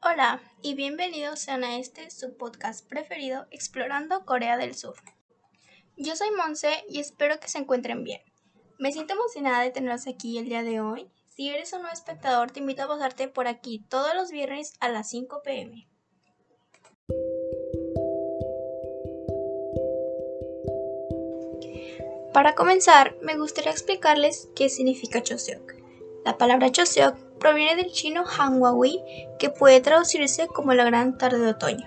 Hola y bienvenidos sean a este su podcast preferido Explorando Corea del Sur. Yo soy Monse y espero que se encuentren bien. Me siento emocionada de tenerlos aquí el día de hoy. Si eres un nuevo espectador, te invito a pasarte por aquí todos los viernes a las 5 pm. Para comenzar, me gustaría explicarles qué significa Choseok. La palabra Choseok proviene del chino Hanwawi, que puede traducirse como la gran tarde de otoño.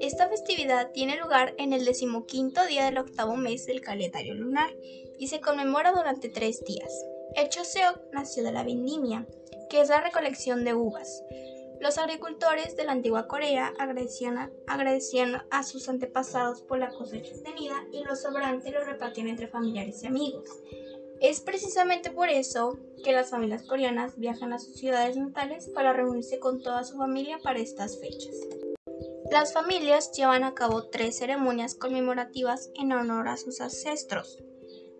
Esta festividad tiene lugar en el decimoquinto día del octavo mes del calendario lunar y se conmemora durante tres días. El Choseok nació de la vendimia, que es la recolección de uvas. Los agricultores de la antigua Corea agradecían a, sus antepasados por la cosecha obtenida y los sobrantes los repartían entre familiares y amigos. Es precisamente por eso que las familias coreanas viajan a sus ciudades natales para reunirse con toda su familia para estas fechas. Las familias llevan a cabo tres ceremonias conmemorativas en honor a sus ancestros.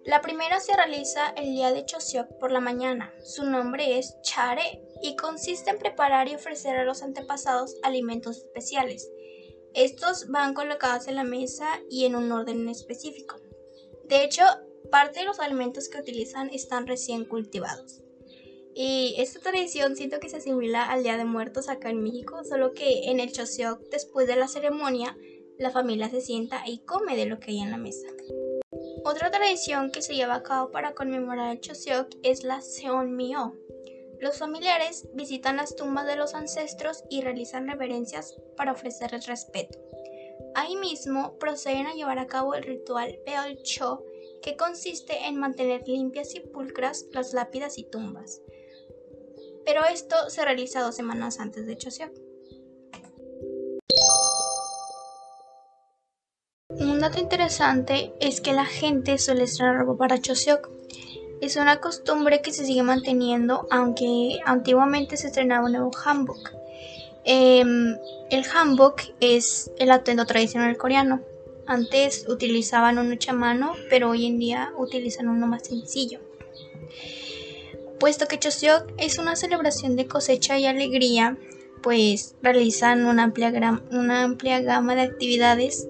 La primera se realiza el día de Choseok por la mañana. Su nombre es Chare y consiste en preparar y ofrecer a los antepasados alimentos especiales. Estos van colocados en la mesa y en un orden específico. De hecho, parte de los alimentos que utilizan están recién cultivados. Y esta tradición siento que se asimila al Día de Muertos acá en México, solo que en el Choseok, después de la ceremonia, la familia se sienta y come de lo que hay en la mesa. Otra tradición que se lleva a cabo para conmemorar el Choseok es la Seonmyo. Los familiares visitan las tumbas de los ancestros y realizan reverencias para ofrecerles respeto. Ahí mismo proceden a llevar a cabo el ritual Cho, que consiste en mantener limpias y pulcras las lápidas y tumbas. Pero esto se realiza dos semanas antes de Choseok. Un dato interesante es que la gente suele estrenar ropa para Choseok. Es una costumbre que se sigue manteniendo, aunque antiguamente se estrenaba un nuevo hanbok. Em, el hanbok es el atuendo tradicional coreano. Antes utilizaban un mano, pero hoy en día utilizan uno más sencillo. Puesto que Choseok es una celebración de cosecha y alegría, pues realizan una amplia, una amplia gama de actividades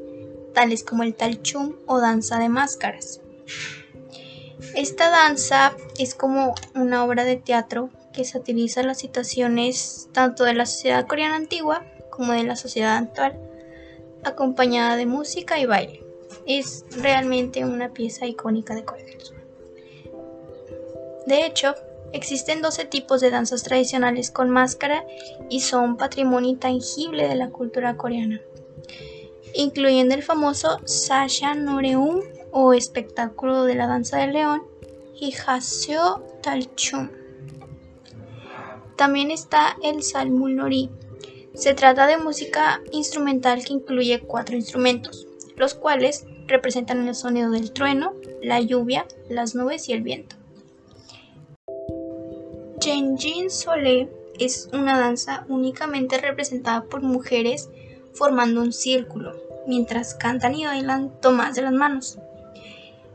tales como el talchum o danza de máscaras. Esta danza es como una obra de teatro que satiriza las situaciones tanto de la sociedad coreana antigua como de la sociedad actual, acompañada de música y baile. Es realmente una pieza icónica de Corea del Sur. De hecho, existen 12 tipos de danzas tradicionales con máscara y son patrimonio intangible de la cultura coreana incluyendo el famoso Sasha Noreum o espectáculo de la danza del león y Haseo Talchum. También está el Salmul Nori. Se trata de música instrumental que incluye cuatro instrumentos, los cuales representan el sonido del trueno, la lluvia, las nubes y el viento. Jenjin Sole es una danza únicamente representada por mujeres formando un círculo, mientras cantan y bailan tomadas de las manos.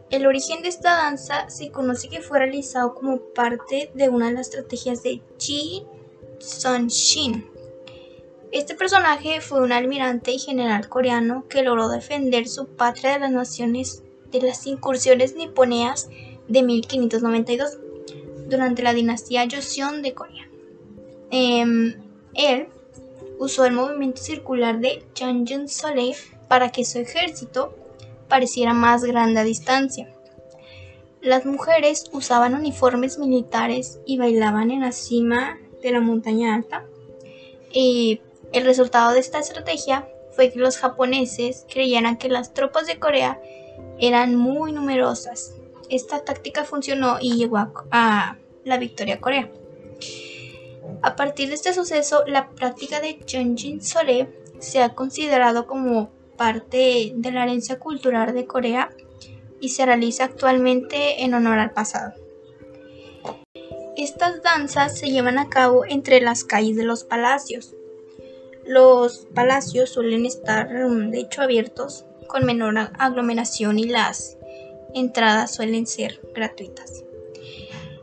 El origen de esta danza se conoce que fue realizado como parte de una de las estrategias de Ji Sun-shin. Este personaje fue un almirante y general coreano que logró defender su patria de las naciones de las incursiones niponeas de 1592 durante la dinastía Joseon de Corea. Em, él usó el movimiento circular de Janjun Soleil para que su ejército pareciera más grande a distancia. Las mujeres usaban uniformes militares y bailaban en la cima de la montaña alta. Y el resultado de esta estrategia fue que los japoneses creyeran que las tropas de Corea eran muy numerosas. Esta táctica funcionó y llegó a, la victoria Corea. A partir de este suceso, la práctica de Jeonjin Sole se ha considerado como parte de la herencia cultural de Corea y se realiza actualmente en honor al pasado. Estas danzas se llevan a cabo entre las calles de los palacios. Los palacios suelen estar mm, de hecho abiertos con menor aglomeración y las entradas suelen ser gratuitas.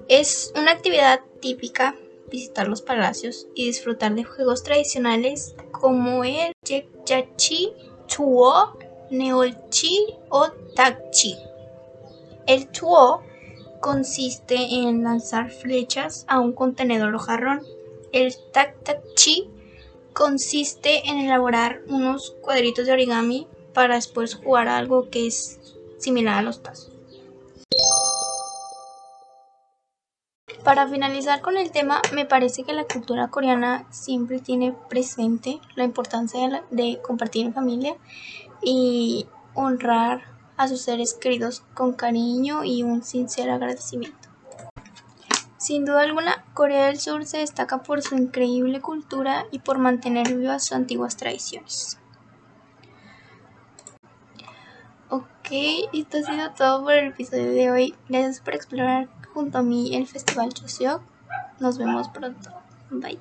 Es una actividad típica visitar los palacios y disfrutar de juegos tradicionales como el Yekyachi, Tuo, Neolchi o Takchi. El Tuo consiste en lanzar flechas a un contenedor o jarrón. El Tak-Tak-Chi consiste en elaborar unos cuadritos de origami para después jugar algo que es similar a los tazos. Para finalizar con el tema, me parece que la cultura coreana siempre tiene presente la importancia de, compartir en familia y honrar a sus seres queridos con cariño y un sincero agradecimiento. Sin duda alguna, Corea del Sur se destaca por su increíble cultura y por mantener vivas sus antiguas tradiciones. Ok, esto ha sido todo por el episodio de hoy. Gracias por explorar junto a mí el Festival Chuseok. Nos vemos pronto. Bye.